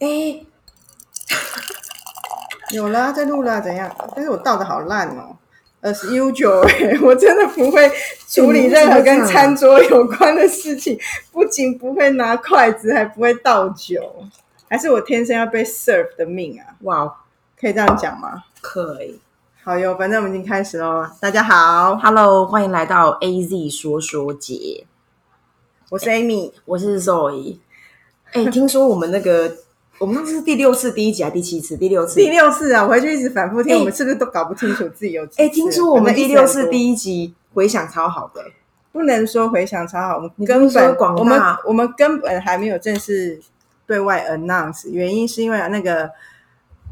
哎，有啦，在录啦，怎样？但是我倒的好烂哦呃，s usual，哎，我真的不会处理任何跟餐桌有关的事情，不仅不会拿筷子，还不会倒酒，还是我天生要被 serve 的命啊！哇，可以这样讲吗？可以。好哟，反正我们已经开始喽。大家好，Hello，欢迎来到 A Z 说说节，我是 Amy，我是 Zoe。哎，听说我们那个，我们那是第六次第一集还是第七次？第六次，第六次啊！我回去一直反复听，我们是不是都搞不清楚自己有？哎，听说我们第六次第一集回响超好的，不能说回响超好，我们根本我们我们根本还没有正式对外 announce，原因是因为那个。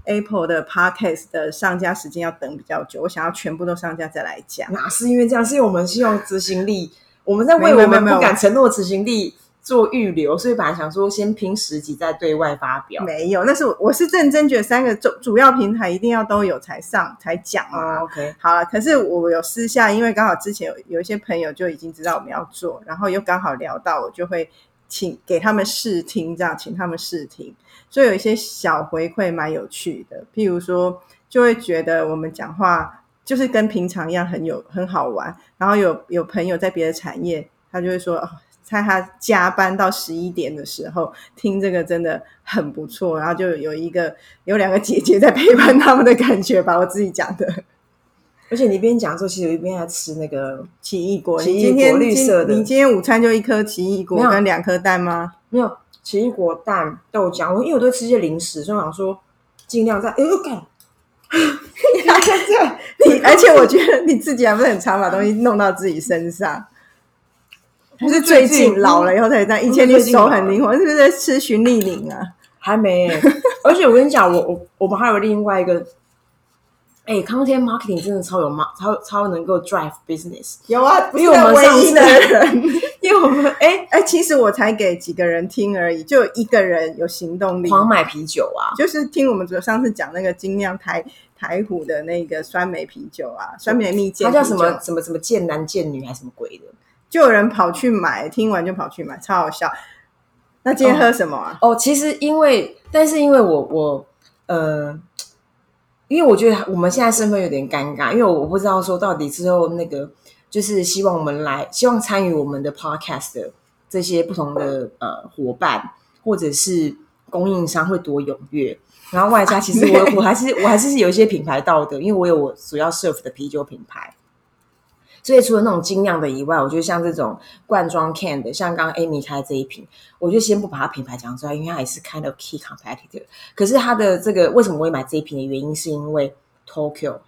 Apple 的 Podcast 的上架时间要等比较久，我想要全部都上架再来讲。哪是因为这样？是因为我们希望执行力，我们在为我们不敢承诺执行力做预留，所以本来想说先拼十集再对外发表。没有，那是我是认真觉得三个主主要平台一定要都有才上才讲啊。OK，好了，可是我有私下，因为刚好之前有有一些朋友就已经知道我们要做，然后又刚好聊到，我就会请给他们试听，这样请他们试听。所以有一些小回馈蛮有趣的，譬如说，就会觉得我们讲话就是跟平常一样很有很好玩。然后有有朋友在别的产业，他就会说，哦，在他加班到十一点的时候听这个真的很不错。然后就有一个有两个姐姐在陪伴他们的感觉吧，我自己讲的。而且你一边讲的时候，其实一边在吃那个奇异果。奇异果绿色的。你今天午餐就一颗奇异果跟两颗蛋吗？没有。奇异果、蛋、豆浆，我因为我都吃些零食，所以我想说尽量在。哎呦，干！你而且我觉得你自己还不是很常把东西弄到自己身上，不是最近老了以后才这样。以前你手很灵活，是不是在吃循利宁啊？还没。而且我跟你讲，我我我们还有另外一个。哎，康天 marketing 真的超有 mar 超超能够 drive business。有啊，因为我们唯一的人，因为我们哎哎，其实我才给几个人听而已，就一个人有行动力，狂买啤酒啊，就是听我们上次讲那个精酿台台虎的那个酸梅啤酒啊，酸梅蜜饯，它叫什么什么什么贱男贱女还是什么鬼的，就有人跑去买，听完就跑去买，超好笑。那今天喝什么啊？哦，其实因为，但是因为我我呃。因为我觉得我们现在身份有点尴尬，因为我不知道说到底之后那个就是希望我们来，希望参与我们的 podcast 的这些不同的呃伙伴或者是供应商会多踊跃，然后外加其实我 我还是我还是是有一些品牌道德，因为我有我主要 serve 的啤酒品牌。所以除了那种精酿的以外，我觉得像这种罐装 can 的，像刚刚 Amy 开这一瓶，我就先不把它品牌讲出来，因为它也是 kind of key competitor。可是它的这个为什么我会买这一瓶的原因，是因为 Tokyo，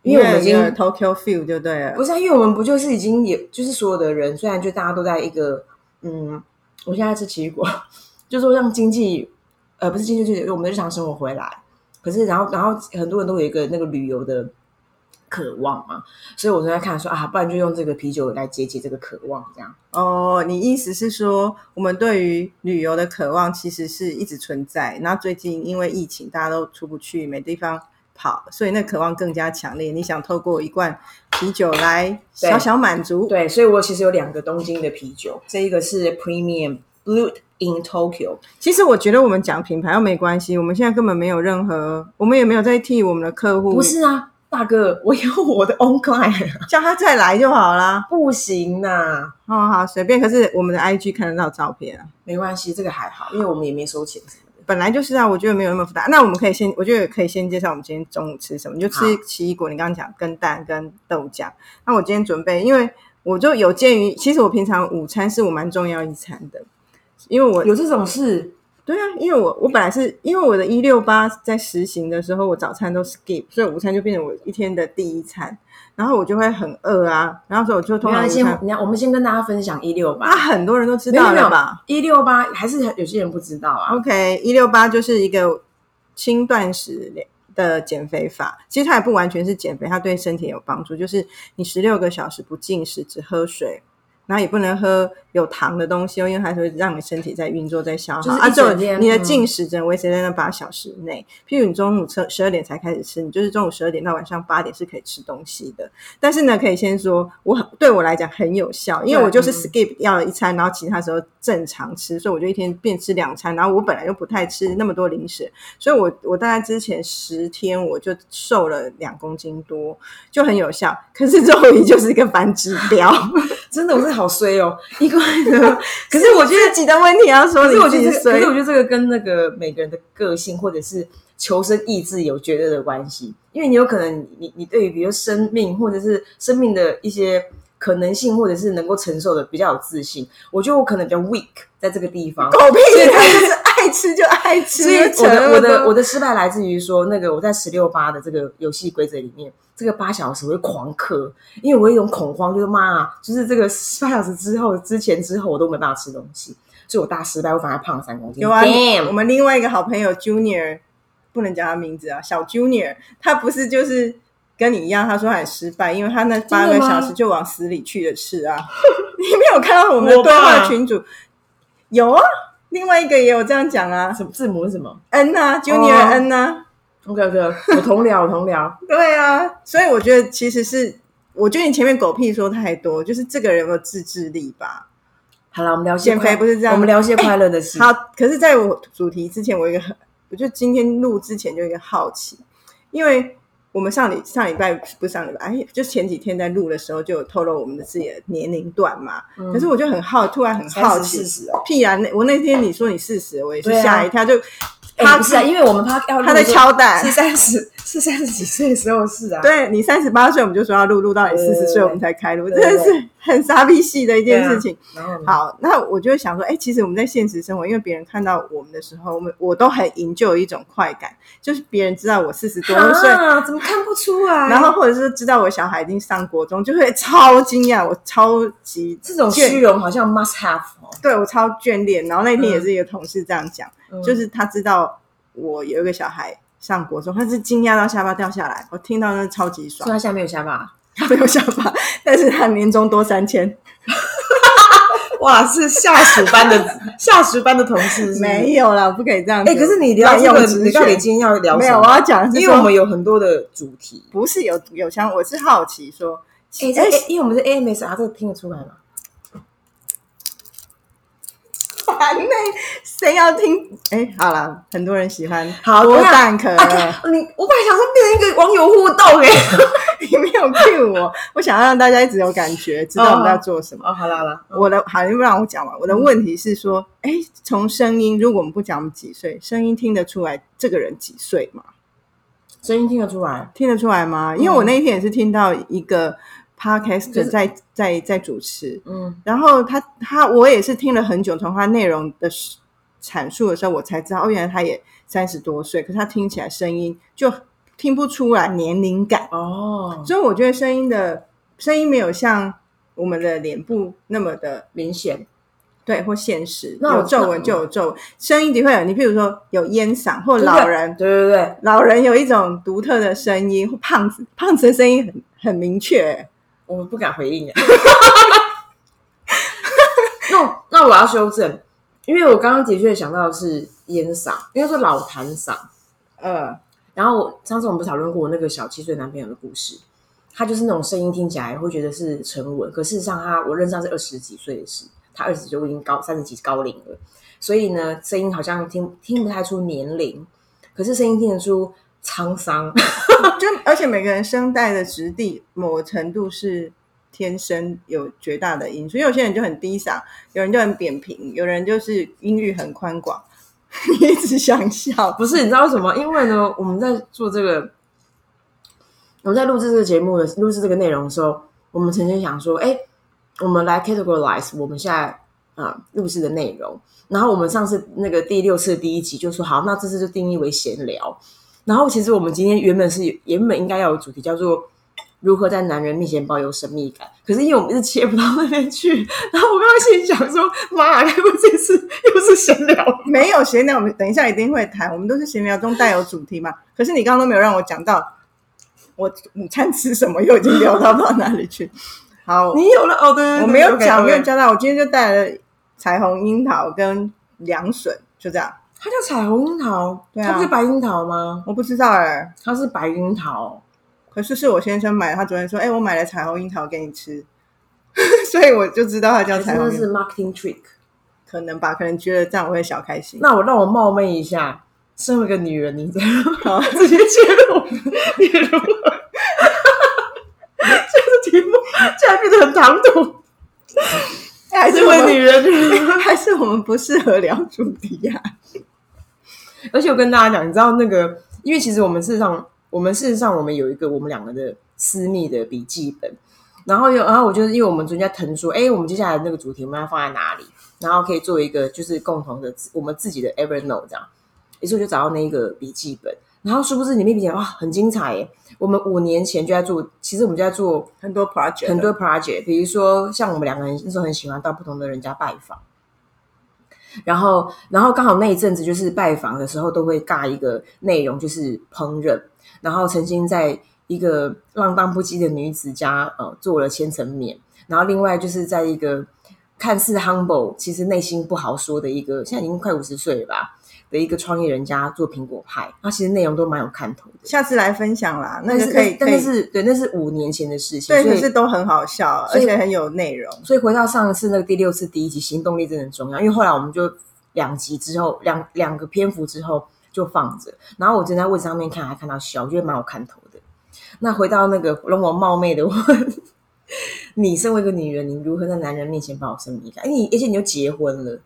因为我们已经 Tokyo feel 就对了。不是，啊因为我们不就是已经也就是所有的人，虽然就大家都在一个嗯，我现在吃奇异果，就说让经济呃不是经济就是我们的日常生活回来，可是然后然后很多人都有一个那个旅游的。渴望嘛，所以我正在看说啊，不然就用这个啤酒来解解这个渴望，这样。哦，你意思是说，我们对于旅游的渴望其实是一直存在，那最近因为疫情，大家都出不去，没地方跑，所以那渴望更加强烈。你想透过一罐啤酒来小小满足？对，所以我其实有两个东京的啤酒，这一个是 Premium Blue in Tokyo。其实我觉得我们讲品牌又没关系，我们现在根本没有任何，我们也没有在替我们的客户。不是啊。大哥，我有我的 own client，叫他再来就好啦。不行呐，哦好随便。可是我们的 IG 看得到照片啊，没关系，这个还好，因为我们也没收钱什么的。本来就是啊，我觉得没有那么复杂。那我们可以先，我觉得可以先介绍我们今天中午吃什么，就吃奇异果。你刚刚讲跟蛋跟豆浆。那我今天准备，因为我就有鉴于，其实我平常午餐是我蛮重要一餐的，因为我有这种事。对啊，因为我我本来是因为我的一六八在实行的时候，我早餐都 skip，所以午餐就变成我一天的第一餐，然后我就会很饿啊，然后所以我就通常先，你我们先跟大家分享一六八，那，很多人都知道了吧？一六八还是有些人不知道啊。OK，一六八就是一个轻断食的减肥法，其实它也不完全是减肥，它对身体有帮助，就是你十六个小时不进食，只喝水。然后也不能喝有糖的东西哦，因为它会让你身体在运作在消耗。就是啊，就你的嗯进食只能维持在那八小时内。譬如你中午吃十二点才开始吃，你就是中午十二点到晚上八点是可以吃东西的。但是呢，可以先说，我很对我来讲很有效，因为我就是嗯 skip 掉了一餐，然后其他时候正常吃，所以我就一天变吃两餐。然后我本来就不太吃那么多零食，所以我我大概之前十天我就瘦了两公斤多，就很有效。可是肉仪就是一个反指标，真的我是好衰哦，因 可是我觉得自己的问题要说可是我觉得这个，可是我觉得这个跟那个每个人的个性或者是求生意志有绝对的关系。因为你有可能你你对于比如生命或者是生命的一些可能性，或者是能够承受的比较有自信。我觉得我可能比较 weak 在这个地方。狗屁，他就是爱吃 就爱吃。所以我的我的我的失败来自于说，那个我在十六八的这个游戏规则里面，这个八小时我会狂嗑，因为我有一种恐慌，就是妈啊，就是这个八小时之后、之前、之后我都没办法吃东西，所以我大失败，我反而胖了三公斤。有啊我们另外一个好朋友 Junior，不能叫他名字啊，小 Junior，他不是就是跟你一样，他说他很失败，因为他那八个小时就往死里去的吃啊。你没有看到我们的对话群主？有啊，另外一个也有这样讲啊什么字母是什么，N 啊，Junior 哦 N 啊，？OK OK，我同僚，我同僚。对啊，所以我觉得其实是，我觉得你前面狗屁说太多，就是这个人有没有自制力吧。好了，我们聊些减肥快不是这样我们聊些快乐的事。好，可是在我主题之前，我有一个很，我就今天录之前就有一个好奇，因为我们上礼上礼拜不是上礼拜，哎，就前几天在录的时候就有透露我们的自己的年龄段嘛。嗯可是我就很好，突然很好奇。屁啊！那我那天你说你四十，我也是吓一跳，就哎、他不是啊，因为我们他要他在敲蛋是三十，是三十几岁的时候是啊。对你三十八岁，我们就说要录，录到你四十岁，我们才开录，真的是很傻逼戏的一件事情。好，那我就会想说，哎、其实我们在现实生活，因为别人看到我们的时候，我们我都很营救一种快感，就是别人知道我四十多岁，啊，怎么看不出来？然后或者是知道我小孩已经上国中，就会超惊讶，我超级这种虚荣好像 must have 哦，对我超眷恋。然后那天也是一个同事这样讲，嗯就是他知道我有一个小孩上国中，他是惊讶到下巴掉下来，我听到那超级爽，所以他现在没有下巴。他 没有下巴，但是他年终多三千，哇，是下属班的下属班的同事是是没有啦，不可以这样子。哎、可是你聊这个，你到底今天要聊没有，我要讲因为我们有很多的主题。不是有有相，我是好奇说，哎、这哎因为我们是 AMS 啊，这个听得出来吗？烦呢、谁要听？哎、好了，很多人喜欢好多蛋壳，啊，你我本来想说变成一个网友互动哎、你没有 cue 我，我想要让大家一直有感觉，知道我们在做什么。哦，好了好了，我的好，你不让我讲完。我的问题是说，哎、从声音，如果我们不讲我们几岁，声音听得出来这个人几岁吗？声音听得出来。听得出来吗？因为我那一天也是听到一个 podcast 就是在在在主持，嗯，然后他他我也是听了很久，从他内容的阐述的时候，我才知道，哦，原来他也三十多岁，可是他听起来声音就听不出来年龄感，哦，所以我觉得声音的声音没有像我们的脸部那么的明显。对或现实，有皱纹就有皱纹，声音的会有，你譬如说有烟嗓或老人。对对对，老人有一种独特的声音，或胖子，胖子的声音很很明确。我不敢回应啊。那那我要修正，因为我刚刚的确想到的是烟嗓，应该说老痰嗓。呃，然后上次我们不是讨论过我那个小七岁男朋友的故事，他就是那种声音听起来会觉得是沉稳，可事实上他我认识他是二十几岁的事，他二十就已经高三十几高龄了，所以呢声音好像听听不太出年龄，可是声音听得出沧桑。就而且每个人声带的质地，某个程度是天生有绝大的因素。因为有些人就很低嗓，有人就很扁平，有人就是音域很宽广。你一直想笑，不是，你知道为什么？因为呢，我们在做这个，我们在录制这个节目的录制这个内容的时候，我们曾经想说，哎，我们来 categorize 我们现在啊、录制的内容。然后我们上次那个第六次第一集就说好，那这次就定义为闲聊。然后其实我们今天原本是原本应该要有主题叫做如何在男人面前保有神秘感，可是因为我们一直切不到那边去，然后我刚刚心里想说，妈，该不会这次又是闲聊？没有闲聊，我们等一下一定会谈。我们都是闲聊中带有主题嘛。可是你刚刚都没有让我讲到我午餐吃什么，又已经聊到到哪里去？好，你有了哦，对对对，我没有讲没有交代。我今天就带了彩虹樱桃跟凉笋，就这样。它叫彩虹樱桃，对啊它不是白樱桃吗？我不知道哎、它是白樱桃，可是是我先生买，他昨天说，哎、我买了彩虹樱桃给你吃，所以我就知道它叫彩虹是 marketing trick。可能吧，可能觉得这样我会小开心。那我让我冒昧一下，身为一个女人，你这样好 直接切入，你如何？这个题目竟然变得很唐突。还是身为女人，还是我们不适合聊主题呀、而且我跟大家讲，你知道那个，因为其实我们事实上，我们事实上我们有一个我们两个的私密的笔记本，然后有，然后我就是因为我们昨天在腾说，哎，我们接下来那个主题我们要放在哪里，然后可以做一个就是共同的我们自己的 Evernote 这样，于是我就找到那个笔记本，然后殊不知里面笔记哇很精彩耶，我们五年前就在做，其实我们就在做很多 project，很多 project，比如说像我们两个人那时候很喜欢到不同的人家拜访，然后然后刚好那一阵子就是拜访的时候都会尬一个内容，就是烹饪，然后曾经在一个浪荡不羁的女子家呃做了千层面，然后另外就是在一个看似 humble，其实内心不好说的一个，现在已经快五十岁了吧的一个创业人家做苹果派，他其实内容都蛮有看头的。下次来分享啦，那是个可以，但那是对，那是五年前的事情，对，可是都很好笑，而且很有内容。所以回到上一次那个第六次第一集，行动力真的很重要。因为后来我们就两集之后，两两个篇幅之后就放着，然后我正在位置上面看，还看到笑，我觉得蛮有看头的。那回到那个容我冒昧的问，你身为一个女人，你如何在男人面前保持神秘感？哎，你而且你又结婚了，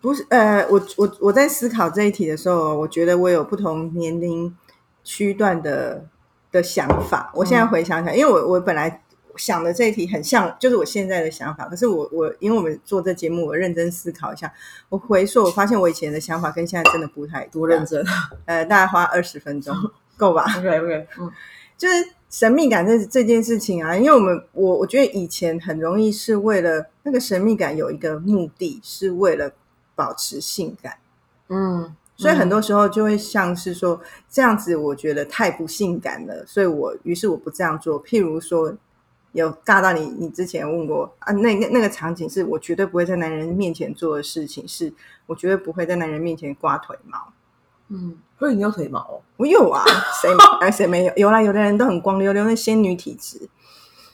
不是，呃，我我我在思考这一题的时候，我觉得我有不同年龄区段的的想法。我现在回想起来，因为我我本来想的这一题很像，就是我现在的想法。可是我我因为我们做这节目，我认真思考一下，我回溯，我发现我以前的想法跟现在真的不太多认。真。呃，大概花二十分钟够吧？OK OK，嗯 就是神秘感这这件事情啊，因为我们我我觉得以前很容易是为了那个神秘感有一个目的，是为了保持性感。嗯，所以很多时候就会像是说这样子，我觉得太不性感了，所以我于是我不这样做。譬如说，有尬到你，你之前问过啊，那个那个场景是我绝对不会在男人面前做的事情，是我绝对不会在男人面前刮腿毛。嗯，所以你有腿毛哦我有啊，谁哎谁没有？有啦，有的人都很光溜溜，那仙女体质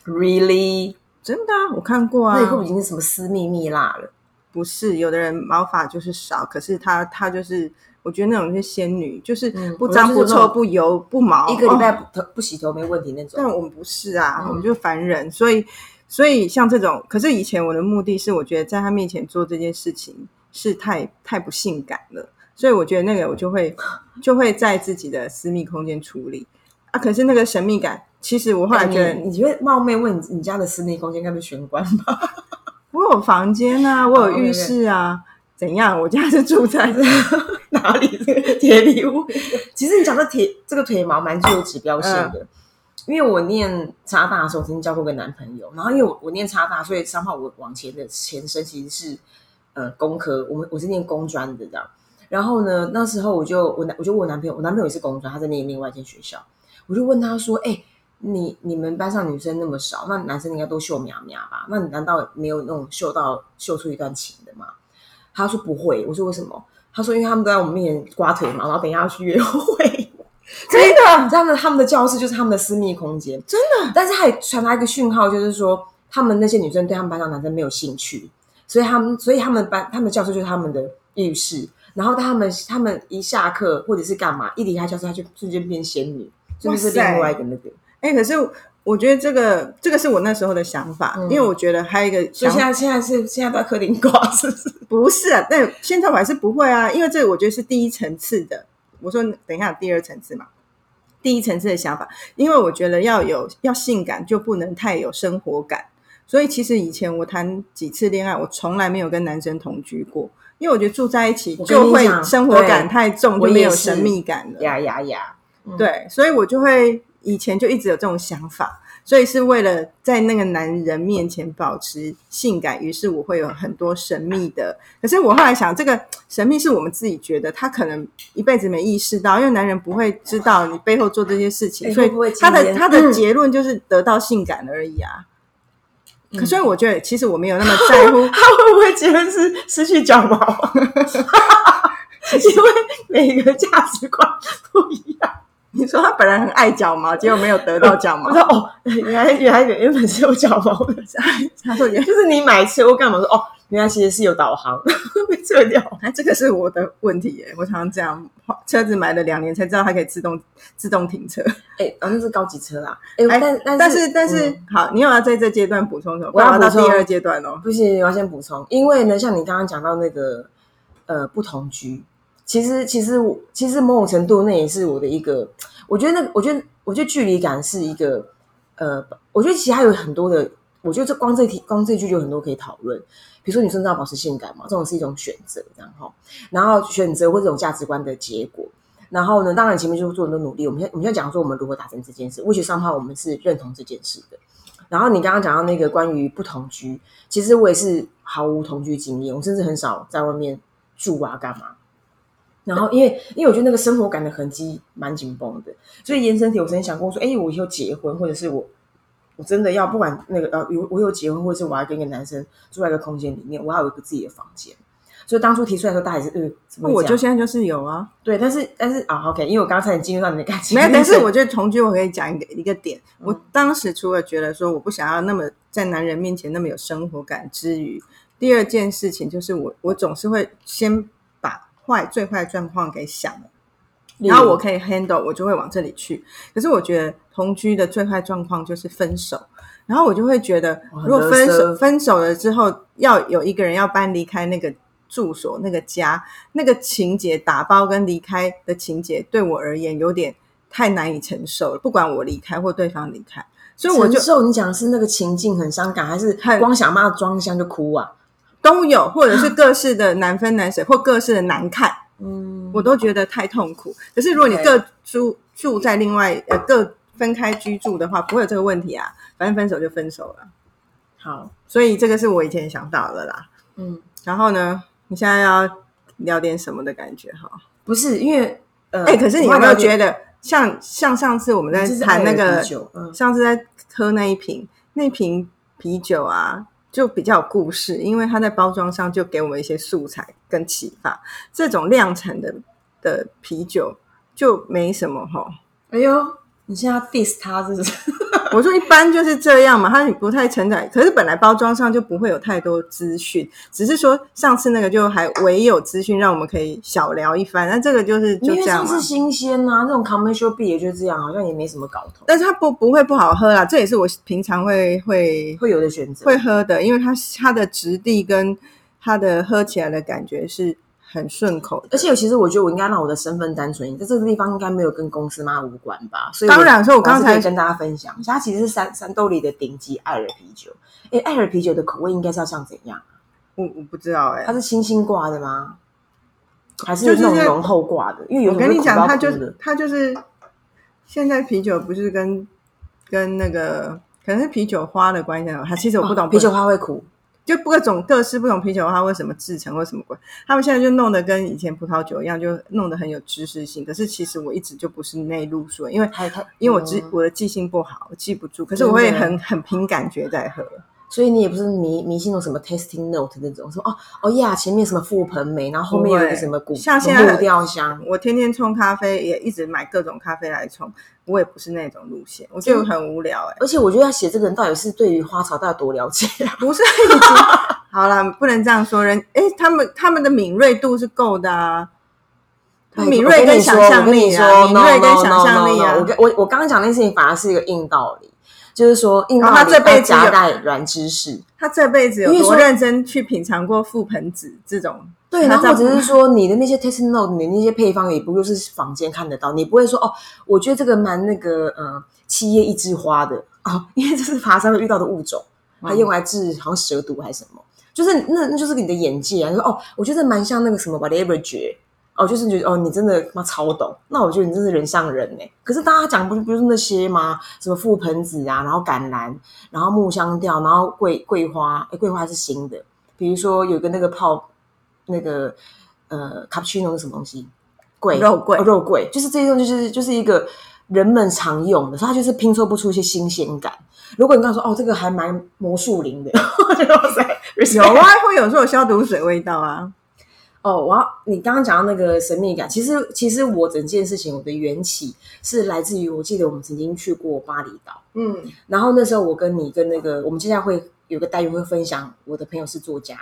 ，？Really？真的啊，我看过啊。那你会不会已经是什么私密蜜蜡了？不是，有的人毛发就是少，可是他他就是，我觉得那种是仙女，就是嗯不脏不臭不油不毛，一个礼拜哦不头不洗头没问题那种。但我们不是啊，嗯我们就凡人，所以所以像这种，可是以前我的目的是，我觉得在他面前做这件事情是太太不性感了，所以我觉得那个我就会就会在自己的私密空间处理啊。可是那个神秘感，其实我后来哎觉得，你你觉得冒昧问你，你家的私密空间该不是玄关吧？我有房间啊，我有浴室啊，怎样？我家是住在这 哪里这个 铁皮屋？其实你讲的铁这个腿毛蛮具有指标性的，因为我念插大的时候曾经交过个男朋友，然后因为我我念插大，所以三号我往前的前身其实是呃工科，我们我是念工专的这样。然后呢，那时候我就我男我就问我男朋友，我男朋友也是工专，他在念另外一间学校，我就问他说：“哎、你你们班上女生那么少，那男生应该都秀苗苗吧？那你难道没有那种秀到秀出一段情的吗？”他说不会，我说为什么？他说因为他们都在我们面前刮腿毛，然后等一下要去约会。真的他们他们的教室就是他们的私密空间，真的。但是还传达一个讯号，就是说他们那些女生对他们班上男生没有兴趣，所以他们所以他们班他们教室就是他们的浴室。然后他们他们一下课或者是干嘛，一离开教室，他就瞬间变仙女，这就是另外一个那个。哎、可是我觉得这个这个是我那时候的想法，嗯因为我觉得还有一个想所以现在现在是现在都在客厅挂，是不是？不是啊，但现在我还是不会啊，因为这个我觉得是第一层次的。我说等一下第二层次嘛，第一层次的想法，因为我觉得要有要性感，就不能太有生活感。所以其实以前我谈几次恋爱，我从来没有跟男生同居过，因为我觉得住在一起就会生活感太重，就没有神秘感了。呀呀呀！嗯对，所以我就会以前就一直有这种想法，所以是为了在那个男人面前保持性感，于是我会有很多神秘的。可是我后来想，这个神秘是我们自己觉得，他可能一辈子没意识到，因为男人不会知道你背后做这些事情，所以他的他的结论就是得到性感而已啊。可所以我觉得，其实我没有那么在乎。他会不会结婚是失去脚毛？因为每个价值观不一样。你说他本来很爱脚毛，结果没有得到脚毛我。说哦，原来原来原本是有脚毛的，他说：“原就是你买车我干嘛说哦，原来其实是有导航 被撤掉。哎这个是我的问题耶，我常常这样，车子买了两年才知道它可以自动自动停车。哎，哦，那是高级车啦。哎，哎但但但是但是、嗯好，你有要在这阶段补充什么？我要到第二阶段哦。不行，我要先补充，因为呢，像你刚刚讲到那个呃不同居，其实其实我其实某种程度那也是我的一个，我觉得那我觉得我觉得距离感是一个呃，我觉得其实还有很多的，我觉得这光这题光这句就有很多可以讨论。比如说女生要保持性感嘛，这种是一种选择，然后然后选择或这种价值观的结果。然后呢，当然前面就是做很多努力。我们现我们现在讲说我们如何达成这件事文学上话我们是认同这件事的。然后你刚刚讲到那个关于不同居，其实我也是毫无同居经验，我甚至很少在外面住啊，干嘛。然后因为因为我觉得那个生活感的痕迹蛮紧绷的，所以延伸题我曾经想过说，哎，我以后结婚，或者是我我真的要不管那个呃有我有结婚，或者是我要跟一个男生住在一个空间里面，我要有一个自己的房间。所以当初提出来的时候，大家也是呃，怎么会我就现在就是有啊，对，但是但是啊，OK，因为我刚才进入到你的感情，没有。但是我觉得同居，我可以讲一个一个点。嗯我当时除了觉得说我不想要那么在男人面前那么有生活感之余，第二件事情就是我我总是会先把坏最坏状况给想了。然后我可以 handle，我就会往这里去。可是我觉得同居的最坏状况就是分手，然后我就会觉得，如果分手分手了之后，要有一个人要搬离开那个住所、那个家，那个情节打包跟离开的情节，对我而言有点太难以承受了。不管我离开或对方离开，所以我就承受你讲的是那个情境很伤感，还是很光想把它装箱就哭啊？都有，或者是各式的难分难舍，或各式的难看。嗯，我都觉得太痛苦。可是如果你各住住在另外呃各分开居住的话，不会有这个问题啊。反正分手就分手了，好，所以这个是我以前想到的啦。嗯，然后呢，你现在要聊点什么的感觉哈？不是因为呃，哎、可是你有没有觉得得像像上次我们在谈那个酒嗯上次在喝那一瓶那瓶啤酒啊，就比较有故事，因为它在包装上就给我们一些素材跟启发。这种量产的的啤酒就没什么哈。哎呦，你现在 diss 他是不是？我说一般就是这样嘛，它不太承载。可是本来包装上就不会有太多资讯，只是说上次那个就还唯有资讯，让我们可以小聊一番。那这个就是就这样嘛上次。新鲜呐、这种 commercial beer 也就这样，好像也没什么搞头，但是它不不会不好喝啦，这也是我平常会会会有的选择。会喝的，因为它它的质地跟它的喝起来的感觉是很顺口。而且，其实我觉得我应该让我的身份单纯一点，在这个地方应该没有跟公司妈无关吧。所以当然所以我刚才跟大家分享，它其实是山山兜里的顶级艾尔啤酒。哎，艾尔啤酒的口味应该是要像怎样？我我不知道哎、它是星星挂的吗？还是就是那那种浓厚挂的？因为有我跟你讲，它就是它就是现在啤酒不是跟跟那个可能是啤酒花的关系啊，它其实我不懂、啤酒花会苦，就各种各式不同啤酒它为什么制成或什么鬼，他们现在就弄得跟以前葡萄酒一样，就弄得很有知识性。可是其实我一直就不是内陆水，因为因为我记、嗯我的记性不好，我记不住。可是我会很很凭感觉在喝。所以你也不是迷迷信那种什么 tasting note 那种，说哦哦呀，前面什么覆盆梅，然后后面有一个什么古像现在木调香，我天天冲咖啡，也一直买各种咖啡来冲，我也不是那种路线，我觉得很无聊哎、而且我觉得要写这个人到底是对于花草到底有多了解啊？不是 已经好了，不能这样说。人哎，他们他们的敏锐度是够的啊，敏锐跟想象力啊，敏锐跟想象力啊.我。跟我我刚刚讲那件事情反而是一个硬道理，就是说硬道他这辈子有夹带软知识。他这辈子有多认真去品尝过覆盆子这种？对，然后他在或者是说你的那些 tasting note，你的那些配方也不就是坊间看得到，你不会说哦，我觉得这个蛮那个呃七叶一枝花的 哦，因为这是爬山会遇到的物种，它用来治好像蛇毒还是什么，就是那那就是你的眼界啊，你说哦，我觉得蛮像那个什么 whatever 诀。哦，就是觉得哦，你真的妈超懂，那我觉得你真是人上人呢。可是大家讲不是不是那些吗？什么覆盆子啊，然后橄榄，然后木香调，然后桂桂花，诶桂花是新的。比如说有个那个泡那个呃卡布奇诺是什么东西？桂肉桂哦肉桂，就是这种就是就是一个人们常用的，所以它就是拼凑不出一些新鲜感。如果你刚说哦，这个还蛮魔术灵的，我觉得哇塞，有啊，会有时候有消毒水味道啊。哦，我要你刚刚讲到那个神秘感，其实其实我整件事情我的缘起是来自于，我记得我们曾经去过巴厘岛，嗯，然后那时候我跟你跟那个，我们接下来会有个单元会分享，我的朋友是作家，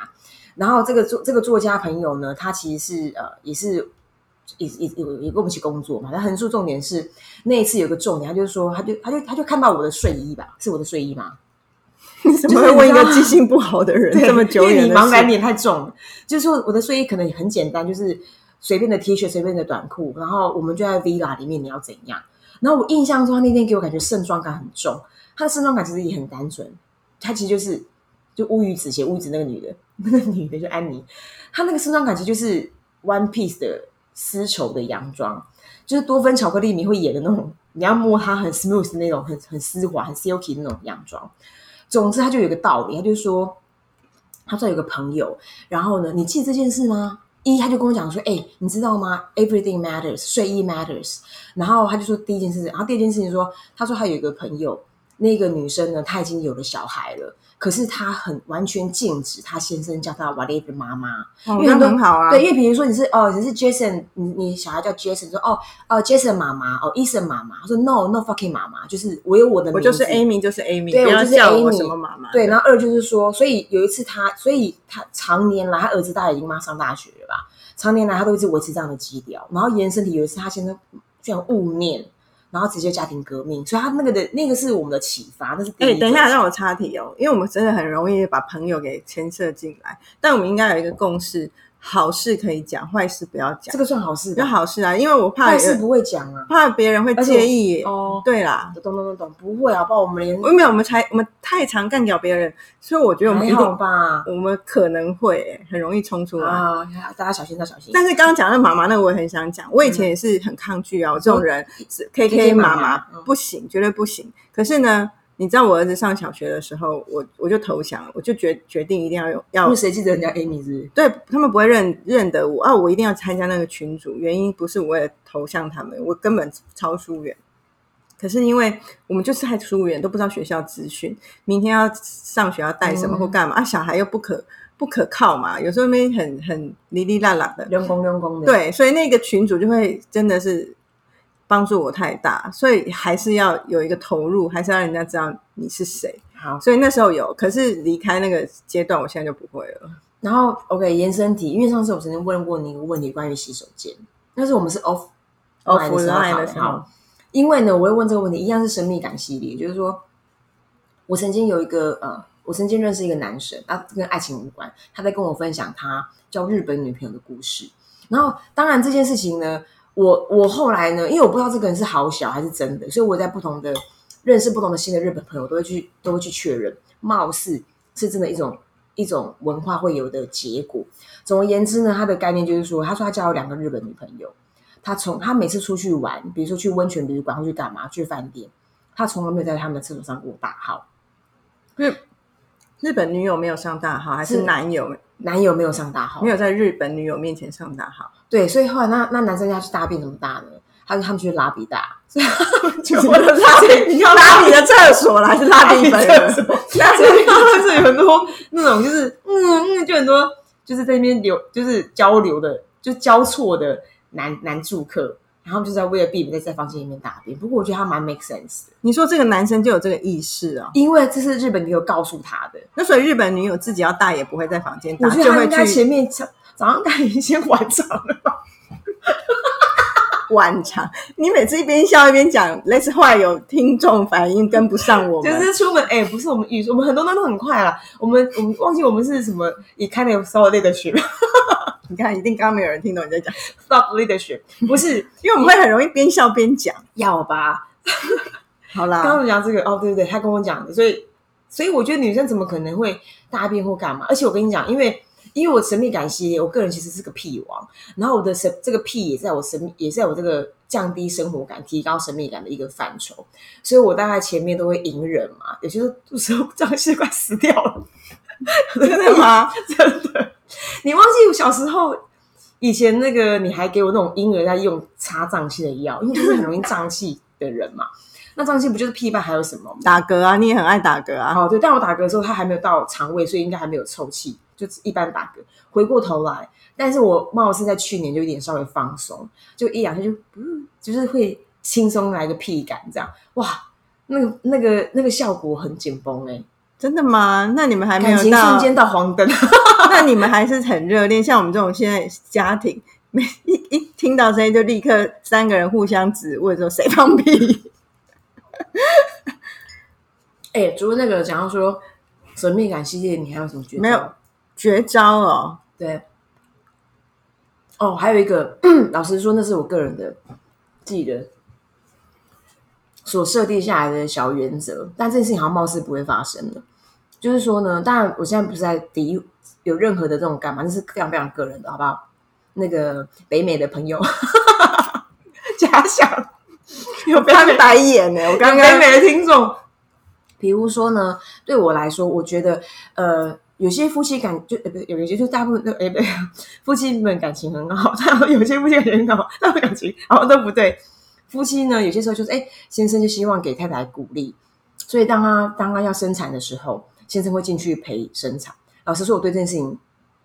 然后这个作这个作家朋友呢，他其实是呃也是也也也也跟我们一起工作嘛，他横竖重点是那一次有个重点，他就是说他就他就他就看到我的睡衣吧，是我的睡衣吗？你 怎么会问一个记性不好的人这么久远的你茫然脸太重了。就是说，我的睡衣可能也很简单，就是随便的 T 恤、随便的短裤。然后我们就在 villa 里面，你要怎样？然后我印象中，他那天给我感觉盛装感很重。他的盛装感其实也很单纯，他其实就是就乌鱼子写乌鱼子那个女的，那个女的就安妮。她那个盛装感其实就是 One Piece 的丝绸的洋装，就是多芬巧克力你会演的那种，你要摸它很 smooth 那种，很很丝滑、很 silky 那种洋装。总之，他就有个道理，他就说，他说有个朋友，然后呢，你记得这件事吗？一，他就跟我讲说，哎，你知道吗？Everything matters，睡衣 matters。然后他就说第一件事，然后第二件事情说，他说他有一个朋友，那个女生呢，她已经有了小孩了。可是她很完全禁止她先生叫她 whatever 妈妈，因为很好啊。对，因为比如说你是哦，你是 Jason，你你小孩叫 Jason，说哦哦 Jason 妈妈，哦 Eason 妈妈，他说 No No fucking 妈妈，就是我有我的，我就是 Amy，就是 Amy，对，我就是 Amy 什么妈妈。对，然后二就是说，所以有一次他，所以他常年来，他儿子大概已经妈上大学了吧，常年来他都一直维持这样的基调，然后延伸体有一次他先生非常误念。然后直接家庭革命，所以他那个的那个是我们的启发，那是哎，等一下让我插题哦，因为我们真的很容易把朋友给牵涉进来，但我们应该有一个共识。好事可以讲，坏事不要讲。这个算好事，有好事啊，因为我怕坏事不会讲啊，怕别人会介意哦。对啦，懂懂懂懂，不会啊，不然我们连没有，我们才我们太常干掉别人，所以我觉得我们一定吧，我们可能会很容易冲出来啊，大家小心，大家小心。但是刚刚讲的妈妈那个，我也很想讲，我以前也是很抗拒啊，我这种人是 K K 妈妈不行，绝对不行。可是呢。你知道我儿子上小学的时候，我我就投降，我就决决定一定要有要。因为谁记得人家 Amy 是？对他们不会认认得我啊！我一定要参加那个群组，原因不是我为了投向他们，我根本超疏远。可是因为我们就是太疏远，都不知道学校资讯，明天要上学要带什么或干嘛啊？小孩又不可不可靠嘛，有时候没很很哩哩啦啦的，用功用功的。对，所以那个群主就会真的是。帮助我太大，所以还是要有一个投入，还是要人家知道你是谁。好，所以那时候有，可是离开那个阶段，我现在就不会了。然后，OK，延伸题，因为上次我曾经问过你一个问题，关于洗手间，但是我们是 off off line 的时候，因为呢，我会问这个问题，一样是神秘感系列，就是说，我曾经有一个呃，我曾经认识一个男生，他跟爱情无关，他在跟我分享他交日本女朋友的故事。然后，当然这件事情呢。我我后来呢，因为我不知道这个人是好小还是真的，所以我在不同的认识不同的新的日本朋友，都会去都会去确认，貌似是真的一种一种文化会有的结果。总而言之呢，他的概念就是说，他说他交了两个日本女朋友，他从他每次出去玩，比如说去温泉旅馆或去干嘛去饭店，他从来没有在他们的厕所上过大号。日本女友没有上大号，还是男友？男友没有上大号，没有在日本女友面前上大号。对，所以后来那那男生家去大便怎么大呢？他就他们去拉比大，就拉比，你要拉比的厕所还是拉比本人？厕所，厕所有很多 那种，就是嗯嗯，就很多就是在那边流，就是交流的，就交错的男男住客。然后就在为了避免在在房间里面大便，不过我觉得他蛮 make sense 的。你说这个男生就有这个意识啊？因为这是日本女友告诉他的。那所以日本女友自己要大也不会在房间大，就会去前面早早上他已经晚场了吧？晚场，你每次一边笑一边讲，类似话有听众反应跟不上我们。就是出门哎，不是我们语速，我们很多人都很快了。我们我们忘记我们是什么，也开了稍微累的学。你看，一定刚刚没有人听懂你在讲 stop leadership，不是，因为我们会很容易边笑边讲，要吧？好啦，刚刚讲这个哦，对对对，他跟我讲的，所以所以我觉得女生怎么可能会大便或干嘛？而且我跟你讲，因为因为我神秘感系列，我个人其实是个屁王，然后我的神这个屁也在我神秘，也在我这个降低生活感、提高神秘感的一个范畴，所以我大概前面都会隐忍嘛，有些时候这样是快死掉了，真的吗？真的。你忘记我小时候以前那个，你还给我那种婴儿在用擦胀气的药，因为就是很容易胀气，的人嘛。那胀气不就是屁吧还有什么？打嗝啊，你也很爱打嗝啊。哦，对，但我打嗝的时候，它还没有到肠胃，所以应该还没有臭气，就一般打嗝。回过头来，但是我貌似在去年就有点稍微放松，就一两下就嗯，就是会轻松来个屁感，这样哇，那个那个那个效果很紧绷哎，真的吗？那你们还没有到瞬间到黄灯，那你们还是很热恋，像我们这种现在家庭，每一一听到声音就立刻三个人互相指问说谁放屁。哎，除了那个讲到说神秘感系列，你还有什么觉得？没有绝招哦，对，哦，还有一个，老实说，那是我个人的自己的所设定下来的小原则，但这件事情好像貌似不会发生的。就是说呢，当然我现在不是在敌有任何的这种干嘛，那是非常非常个人的，好不好？那个北美的朋友，假想有北美翻白眼呢。我刚刚北美的听众，比如说呢，对我来说，我觉得呃，有些夫妻感就呃不有有些就大部分都哎不夫妻们感情很好，但有些夫妻感情很好，他们感情好像都不对。夫妻呢，有些时候就是哎，先生就希望给太太鼓励，所以当他当他要生产的时候，先生会进去陪生产。老实说，我对这件事情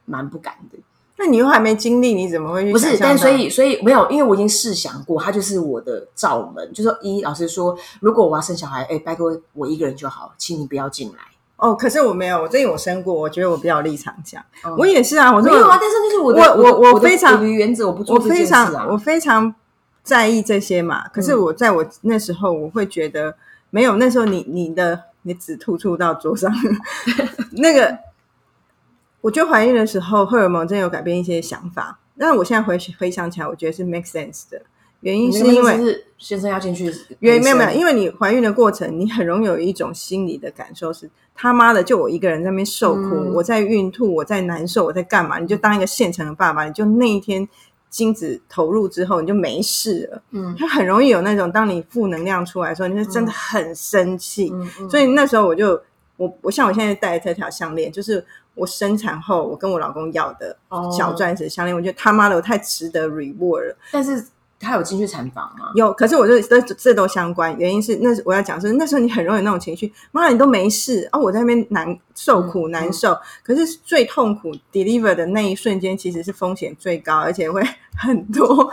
蛮不敢的。那你又还没经历，你怎么会去不是但所以所以没有，因为我已经试想过，他就是我的罩门。就说一，老实说，如果我要生小孩，哎，拜托我一个人就好，请你不要进来。哦，可是我没有，我最近我生过，我觉得我比较立场讲，嗯我也是啊，我说没有啊，但是就是我的我我我非常我原则，我不做我这件事非常啊。我非常在意这些嘛。可是嗯我在我那时候，我会觉得没有。那时候你你的你只突出到桌上，那个我觉得怀孕的时候荷尔蒙真的有改变一些想法。但我现在回回想起来，我觉得是 make sense 的。原因是因为先生要进去，原因没有没有，因为你怀孕的过程，你很容易有一种心理的感受是他妈的，就我一个人在那边受苦，嗯我在孕吐，我在难受，我在干嘛？你就当一个现成的爸爸，你就那一天精子投入之后，你就没事了。嗯他很容易有那种，当你负能量出来的时候，你就真的很生气。所以那时候我就我我像我现在戴的这条项链，就是我生产后我跟我老公要的哦小钻石项链，我觉得他妈的我太值得 reward 了。但是他有进去产房吗？有，可是我就这这都相关，原因是那我要讲是那时候你很容易有那种情绪，妈你都没事啊，我在那边难受苦嗯难受，可是最痛苦 deliver 的那一瞬间其实是风险最高，而且会 很多。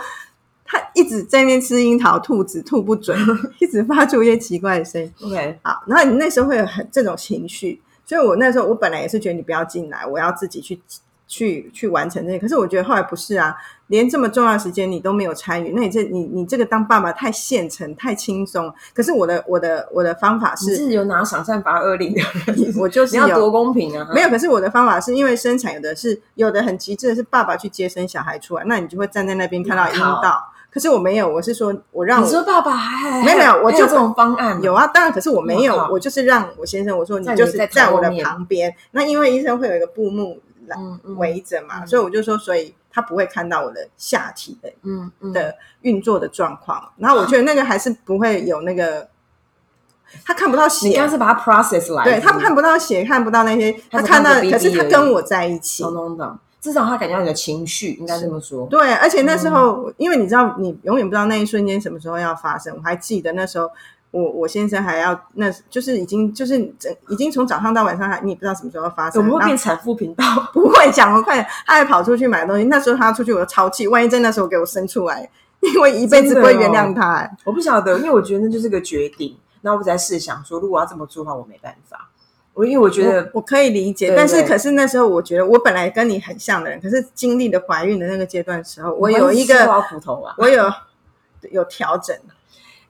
他一直在那边吃樱桃，吐子吐不准，一直发出一些奇怪的声音。OK，好，然后你那时候会有很这种情绪，所以我那时候我本来也是觉得你不要进来，我要自己去去去完成这些。可是我觉得后来不是啊，连这么重要的时间你都没有参与，那你这你你这个当爸爸太现成太轻松。可是我的我的我的方法是，你是有拿赏善罚恶令的人，我就是你要多公平啊！没有，可是我的方法是因为生产有的是有的很极致的是爸爸去接生小孩出来，那你就会站在那边看到阴道。可是我没有，我是说我让我你说爸爸还没有没有我就这种方案有啊，当然，可是我没有我，就是让我先生我说你就是在在我的旁边。那因为医生会有一个布幕来嗯嗯围着嘛，嗯所以我就说，所以他不会看到我的下体的嗯嗯的运作的状况。然后我觉得那个还是不会有那个，他看不到血你刚，是把它 process 来，对他看不到血，看不到那些，他看到，可是他跟我在一起。懂懂懂，至少他感觉到你的情绪，应该这么说。对，而且那时候，嗯因为你知道，你永远不知道那一瞬间什么时候要发生。我还记得那时候，我我先生还要，那就是已经就是整已经从早上到晚上，还你也不知道什么时候要发生。我们会变产妇频道，不会讲我快，他还跑出去买东西。那时候他出去，我就超气，万一在那时候给我生出来，因为一辈子不会原谅他、哎我不晓得，因为我觉得那就是个决定。那我在试想说，如果要这么做的话，我没办法。我因为我觉得我我可以理解，对对但是可是那时候我觉得我本来跟你很像的人，可是经历了怀孕的那个阶段的时候，我有一个。我有有调整，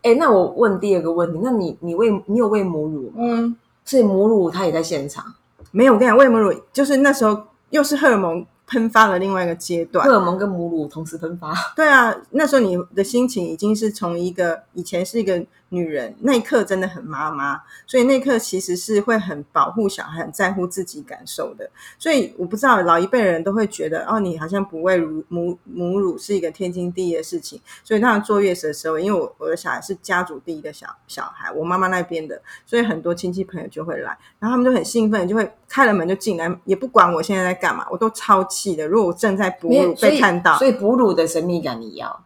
哎，那我问第二个问题，那你你喂你有喂母乳吗？嗯，所以母乳它也在现场，没有，我跟你讲，喂母乳就是那时候又是荷尔蒙喷发的另外一个阶段荷。尔蒙跟母乳同时喷发。对啊，那时候你的心情已经是从一个以前是一个女人，那一刻真的很妈妈，所以那一刻其实是会很保护小孩，很在乎自己感受的。所以我不知道老一辈的人都会觉得，哦，你好像不喂乳母母乳是一个天经地义的事情。所以当然坐月子的时候，因为我我的小孩是家族第一个小小孩，我妈妈那边的，所以很多亲戚朋友就会来，然后他们就很兴奋，就会开了门就进来，也不管我现在在干嘛，我都超气的。如果我正在哺乳被看到，所以哺乳的神秘感你要，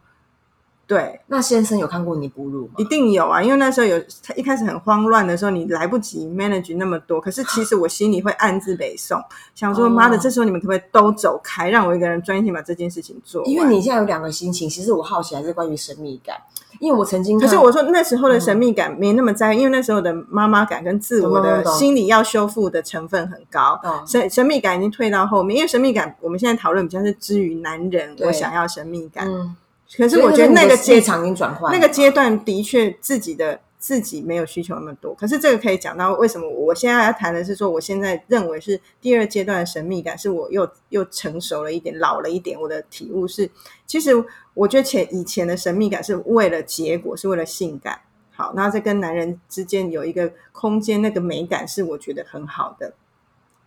对，那先生有看过你哺乳吗？一定有啊，因为那时候有他一开始很慌乱的时候，你来不及 manage 那么多。可是其实我心里会暗自北宋，想说哦妈的，这时候你们可不可以都走开，让我一个人专心把这件事情做？因为你现在有两个心情，其实我好奇还是关于神秘感，因为我曾经可是我说那时候的神秘感没那么在意，因为那时候的妈妈感跟自我的心理要修复的成分很高懂，神神秘感已经退到后面。因为神秘感，我们现在讨论比较是之于男人，我想要神秘感。嗯，可是我觉得那个阶立场已经转换，那个阶段的确自己的自己没有需求那么多，可是这个可以讲到为什么我现在要谈的是说，我现在认为是第二阶段的神秘感，是我又又成熟了一点，老了一点。我的体悟是，其实我觉得前以前的神秘感是为了结果，是为了性感。好，那在跟男人之间有一个空间，那个美感是我觉得很好的。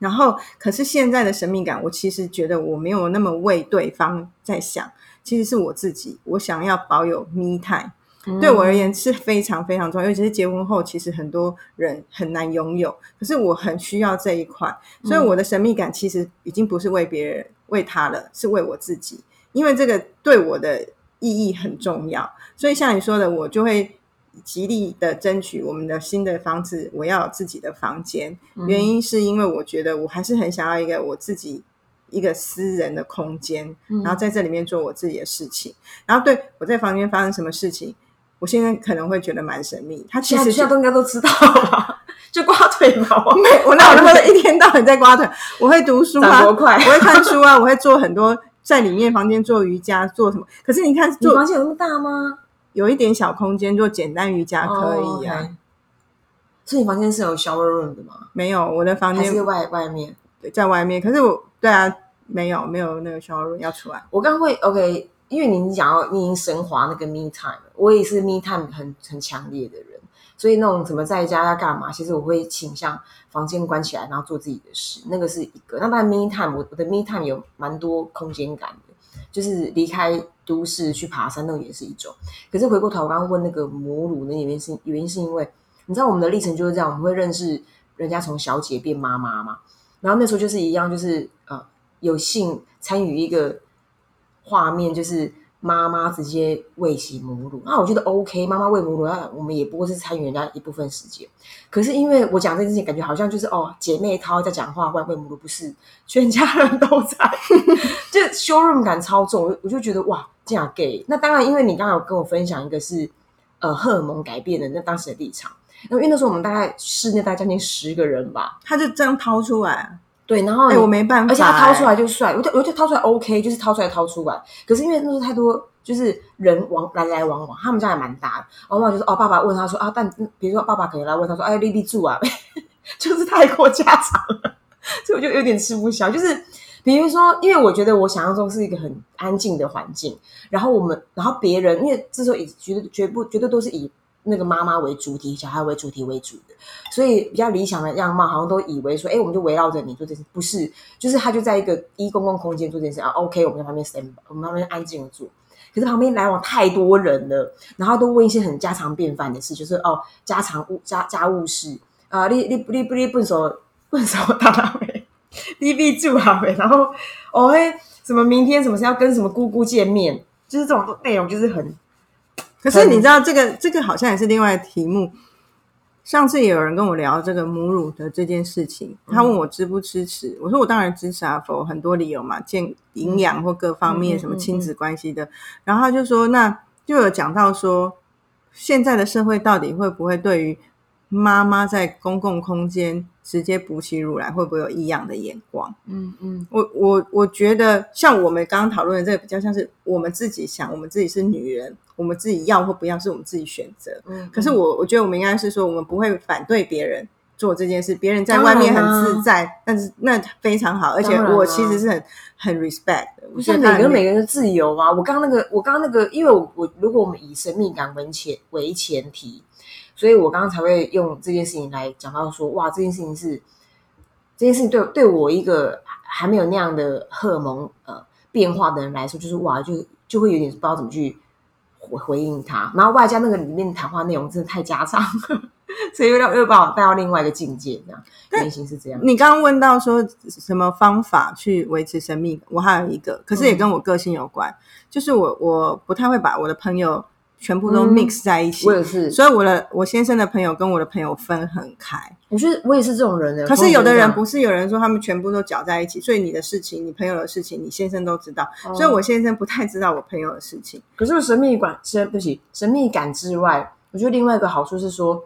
然后，可是现在的神秘感，我其实觉得我没有那么为对方在想，其实是我自己，我想要保有 me time。嗯对我而言是非常非常重要，尤其是结婚后，其实很多人很难拥有，可是我很需要这一块，所以我的神秘感其实已经不是为别人、为他了，是为我自己，因为这个对我的意义很重要。所以像你说的，我就会极力的争取我们的新的房子，我要有自己的房间。原因是因为我觉得我还是很想要一个我自己一个私人的空间，嗯然后在这里面做我自己的事情。然后对我在房间发生什么事情，我现在可能会觉得蛮神秘。他其其实实现在都应该都知道吧？就刮腿毛，我哪有那么一天到晚在刮腿？我会读书啊，快我会看书啊，我会做很多在里面房间做瑜伽，做什么？可是你看，你做房间有那么大吗？有一点小空间做简单瑜伽可以啊。所以你房间是有 shower room 的吗？没有，我的房间还是外外面？在外面。可是我对啊，没有没有那个 shower room 要出来。我刚刚会 OK，因为你讲要你已经升华那个 me time，了我也是 me time 很很强烈的人，所以那种什么在家要干嘛，其实我会倾向房间关起来，然后做自己的事，那个是一个。那当然 me time，我我的 me time 有蛮多空间感的，就是离开都市去爬山，那个也是一种。可是回过头，我刚刚问那个母乳那原因是原因是因为你知道我们的历程就是这样，我们会认识人家从小姐变妈妈嘛，然后那时候就是一样，就是呃有幸参与一个画面，就是妈妈直接喂起母乳，那我觉得 OK，妈妈喂母乳，那我们也不过是参与人家一部分时间。可是因为我讲这件事情，感觉好像就是哦姐妹淘在讲话，喂喂母乳，不是全家人都在，就羞辱感超重，我就觉得哇这样给。那当然，因为你刚刚有跟我分享一个是呃荷尔蒙改变的那当时的立场。因为那时候我们大概室内大概将近十个人吧，他就这样掏出来，对，然后哎、我没办法、而且他掏出来哎，就帅，我就我就掏出来 OK，就是掏出来掏出来。可是因为那时候太多就是人往来来往往，他们家也蛮大的。往往就是哦，爸爸问他说啊，但比如说爸爸可能来问他说，哎，丽丽住啊，就是太过家常了，所以我就有点吃不消。就是比如说，因为我觉得我想象中是一个很安静的环境，然后我们，然后别人，因为这时候以绝对绝不绝对都是以那个妈妈为主体，小孩为主体为主的，所以比较理想的样貌，好像都以为说，哎，我们就围绕着你做这件事，不是，就是他就在一个一公共空间做这件事啊，OK，我们在旁边 stand，我们旁边安静的做。可是旁边来往太多人了，然后都问一些很家常便饭的事，就是哦，家常务家家务事啊，你你你你不手不手打打没，你必住好没，然后哦嘿，什么明天什么时候要跟什么姑姑见面，就是这种内容就是很可是你知道这个这个好像也是另外的题目。上次也有人跟我聊这个母乳的这件事情，他问我支不支持，我说我当然支持啊，否很多理由嘛，健营养或各方面什么亲子关系的。然后他就说，那就有讲到说，现在的社会到底会不会对于妈妈在公共空间直接哺起乳来，会不会有异样的眼光？嗯嗯我我我觉得，像我们刚刚讨论的这个，比较像是我们自己想，我们自己是女人，我们自己要或不要是我们自己选择。嗯。可是我我觉得我们应该是说，我们不会反对别人做这件事，别人在外面很自在，但是那非常好，而且我其实是很很 respect 的。不是每个人每个人的自由啊！我刚刚那个，我刚刚那个，因为我我如果我们以神秘感为前为前提，所以我刚刚才会用这件事情来讲到说，哇，这件事情是这件事情对对我一个还没有那样的荷尔蒙呃变化的人来说，就是哇，就就会有点不知道怎么去回回应他，然后外加那个里面的谈话内容真的太家常，所以又让又把我带到另外一个境界，这样。原型是这样。你刚刚问到说什么方法去维持神秘，我还有一个，可是也跟我个性有关，就是我我不太会把我的朋友全部都嗯 mix 在一起。我也是，所以我的我先生的朋友跟我的朋友分很开，我觉得我也是这种人的。可是有的人不不是，有人说他们全部都搅在一起，所以你的事情、你朋友的事情，你先生都知道，哦所以我先生不太知道我朋友的事情。可是神秘感，神对不行，神秘感之外，我觉得另外一个好处是说，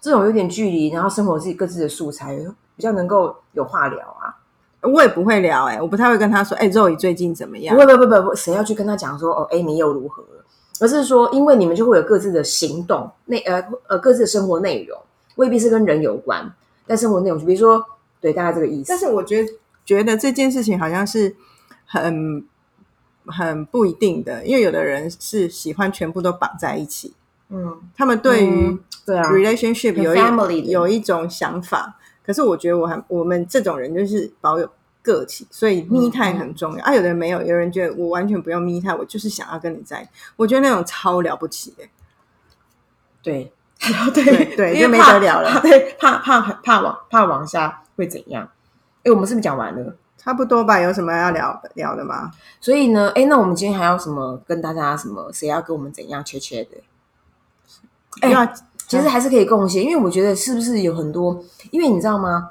这种有点距离，然后生活自己各自的素材，比较能够有话聊啊。我也不会聊、哎，我不太会跟他说，哎、肉 Zoe 最近怎么样不？会，不会，不会，不，谁要去跟他讲说哦，Amy 又如何了？而是说，因为你们就会有各自的行动内呃呃各自的生活内容，未必是跟人有关，但生活内容就比如说，对，大家这个意思。但是我觉得觉得这件事情好像是很很不一定的，因为有的人是喜欢全部都绑在一起，嗯，他们对于嗯对啊，relationship 有 family 有一种想法，可是我觉得我还我们这种人就是保有个体，所以密态很重要、啊。有的人没有，有人觉得我完全不用密态我就是想要跟你在一起，我觉得那种超了不起、欸。对 对对就没因为怕得聊了怕对，怕怕怕往怕往下会怎样？哎，我们是不是讲完了？差不多吧，有什么要聊聊的吗？所以呢，哎，那我们今天还要什么跟大家什么？谁要跟我们怎样切切的？哎要其实还是可以贡献，因为我觉得是不是有很多？因为你知道吗？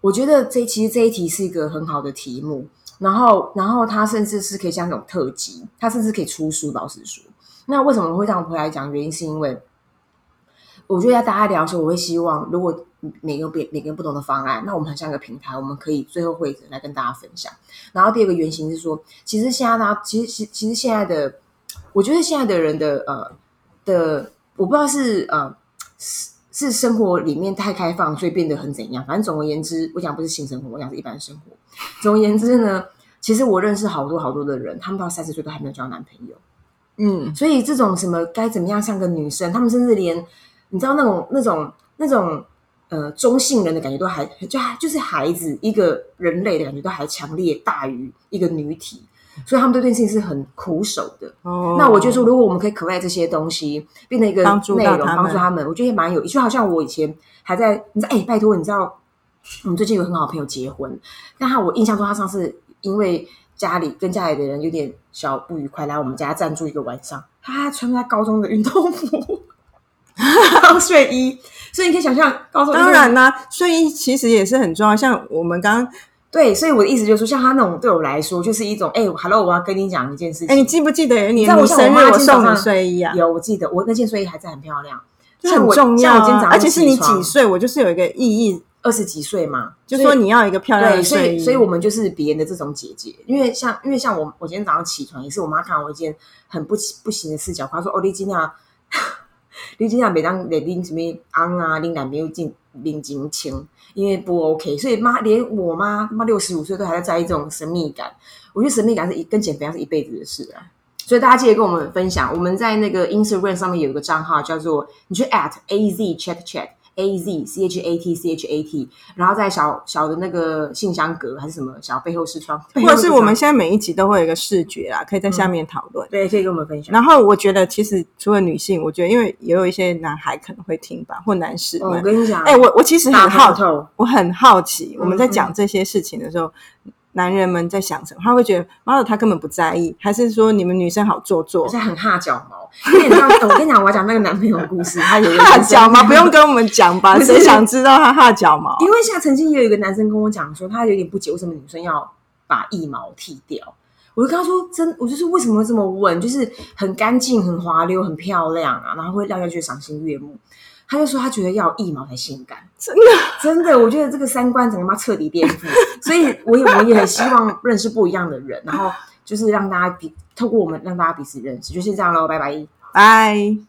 我觉得这其实这一题是一个很好的题目，然后然后它甚至是可以像那种特辑，它甚至可以出书。老实说，那为什么会这样回来讲？原因是因为我觉得大家聊的时候，我会希望如果每个别每个人不同的方案，那我们很像一个平台，我们可以最后会来跟大家分享。然后第二个原型是说，其实现在大家其实其其实现在的，我觉得现在的人的呃的，我不知道是呃是是生活里面太开放，所以变得很怎样。反正总而言之，我讲不是性生活，我讲是一般生活。总而言之呢，其实我认识好多好多的人，他们到三十岁都还没有交男朋友。嗯，所以这种什么该怎么样像个女生，他们甚至连你知道那种那种那种呃中性人的感觉都还就还就是孩子一个人类的感觉都还强烈大于一个女体，所以他们对这件事情是很苦手的。哦那我就说，如果我们可以 collect 这些东西，变成一个内容，帮助他们，我觉得也蛮有。就好像我以前还在，你知道，哎、拜托，你知道，我们最近有很好的朋友结婚，但他我印象中他上次因为家里跟家里的人有点小不愉快，来我们家暂住一个晚上，他还穿他高中的运动服。睡衣，所以你可以想象，高中当然啦、睡衣其实也是很重要。像我们刚刚，对，所以我的意思就是说，像他那种对我来说，就是一种，哎、h e l l o 我要跟你讲一件事情。哎，你记不记得有一年你在我生日像我送你睡衣啊？有，我记得我那件睡衣还在很漂亮，就很重要、啊像我今天早，上而且是你几岁，我就是有一个意义，二十几岁嘛，就说你要一个漂亮的睡衣，以所以我们就是别人的这种姐姐，因为像因为像我，我今天早上起床也是我妈看我一件很不起不行的视角，她说：“哦，你今天，你今天每当得拎什么昂啊，拎两边又进林金清，因为不 OK，所以妈连我妈妈六十五岁都还在在意这种神秘感。我觉得神秘感是一跟减肥一样是一辈子的事啊。”所以大家记得跟我们分享，我们在那个 Instagram 上面有一个账号叫做你去 at a z chat chat a z c h a t c h a t，然后在小小的那个信箱格还是什么小背后视窗，或者是我们现在每一集都会有一个视觉啊，可以在下面讨论。对可以跟我们分享。然后我觉得，其实除了女性，我觉得因为也有一些男孩可能会听吧，或男士哦我。跟你讲，哎、我我其实很好透透，我很好奇，我们在嗯讲这些事情的时候，男人们在想什么？他会觉得妈的，他根本不在意，还是说你们女生好做作而？且很怕脚毛。因为你知道，我跟你讲，我要讲那个男朋友的故事，他有一个哈男生脚毛不用跟我们讲吧？谁想知道他怕脚毛？因为现在曾经也有一个男生跟我讲说，他有点不解为什么女生要把腋毛剃掉。我就跟他说，真，我就是为什么会这么问，就是很干净、很滑溜、很漂亮啊，然后会让人觉得赏心悦目。他就说他觉得要有腋毛才性感，真的，真的，我觉得这个三观整个妈彻底颠覆。所以我也我也很希望认识不一样的人，然后就是让大家彼透过我们让大家彼此认识，就先这样喽，拜拜。拜。